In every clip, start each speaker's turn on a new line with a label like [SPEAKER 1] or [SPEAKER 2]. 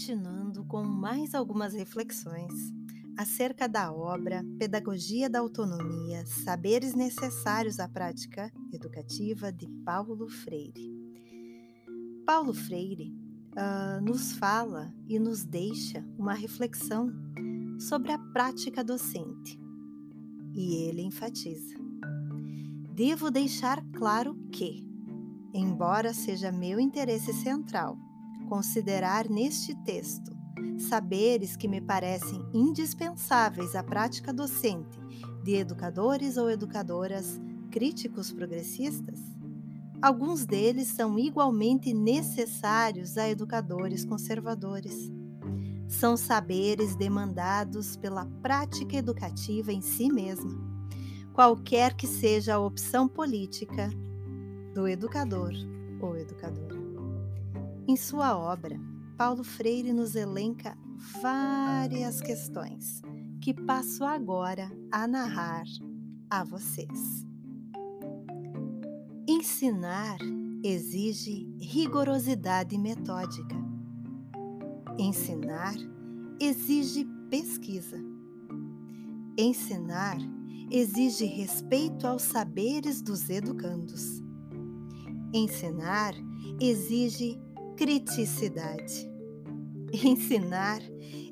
[SPEAKER 1] continuando com mais algumas reflexões acerca da obra Pedagogia da Autonomia: Saberes Necessários à Prática Educativa de Paulo Freire. Paulo Freire uh, nos fala e nos deixa uma reflexão sobre a prática docente. E ele enfatiza: Devo deixar claro que, embora seja meu interesse central considerar neste texto saberes que me parecem indispensáveis à prática docente de educadores ou educadoras críticos progressistas, alguns deles são igualmente necessários a educadores conservadores. São saberes demandados pela prática educativa em si mesma, qualquer que seja a opção política do educador ou educadora. Em sua obra, Paulo Freire nos elenca várias questões que passo agora a narrar a vocês. Ensinar exige rigorosidade metódica. Ensinar exige pesquisa. Ensinar exige respeito aos saberes dos educandos. Ensinar exige criticidade. Ensinar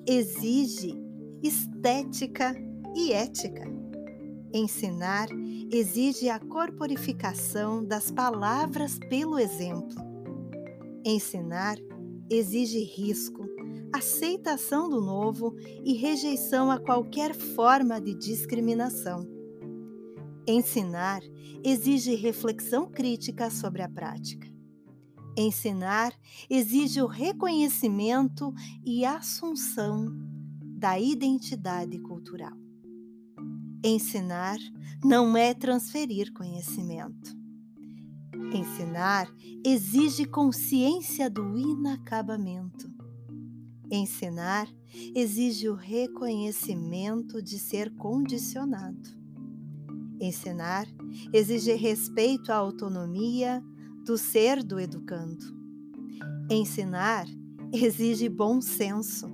[SPEAKER 1] exige estética e ética. Ensinar exige a corporificação das palavras pelo exemplo. Ensinar exige risco, aceitação do novo e rejeição a qualquer forma de discriminação. Ensinar exige reflexão crítica sobre a prática. Ensinar exige o reconhecimento e assunção da identidade cultural. Ensinar não é transferir conhecimento. Ensinar exige consciência do inacabamento. Ensinar exige o reconhecimento de ser condicionado. Ensinar exige respeito à autonomia, do ser do educando. Ensinar exige bom senso.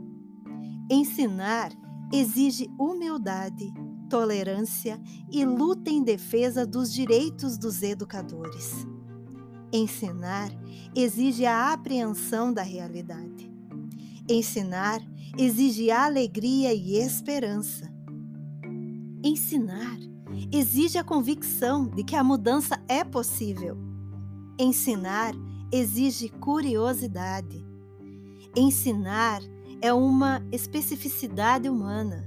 [SPEAKER 1] Ensinar exige humildade, tolerância e luta em defesa dos direitos dos educadores. Ensinar exige a apreensão da realidade. Ensinar exige alegria e esperança. Ensinar exige a convicção de que a mudança é possível Ensinar exige curiosidade. Ensinar é uma especificidade humana.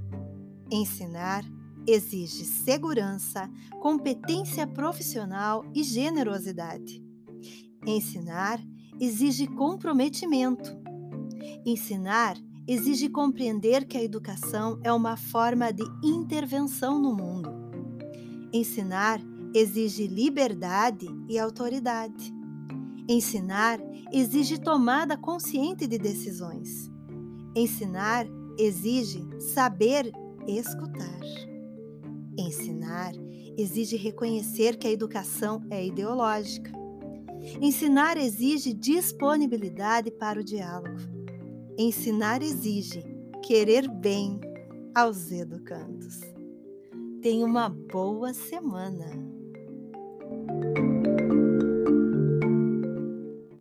[SPEAKER 1] Ensinar exige segurança, competência profissional e generosidade. Ensinar exige comprometimento. Ensinar exige compreender que a educação é uma forma de intervenção no mundo. Ensinar exige liberdade e autoridade. Ensinar exige tomada consciente de decisões. Ensinar exige saber escutar. Ensinar exige reconhecer que a educação é ideológica. Ensinar exige disponibilidade para o diálogo. Ensinar exige querer bem aos educandos. Tenha uma boa semana.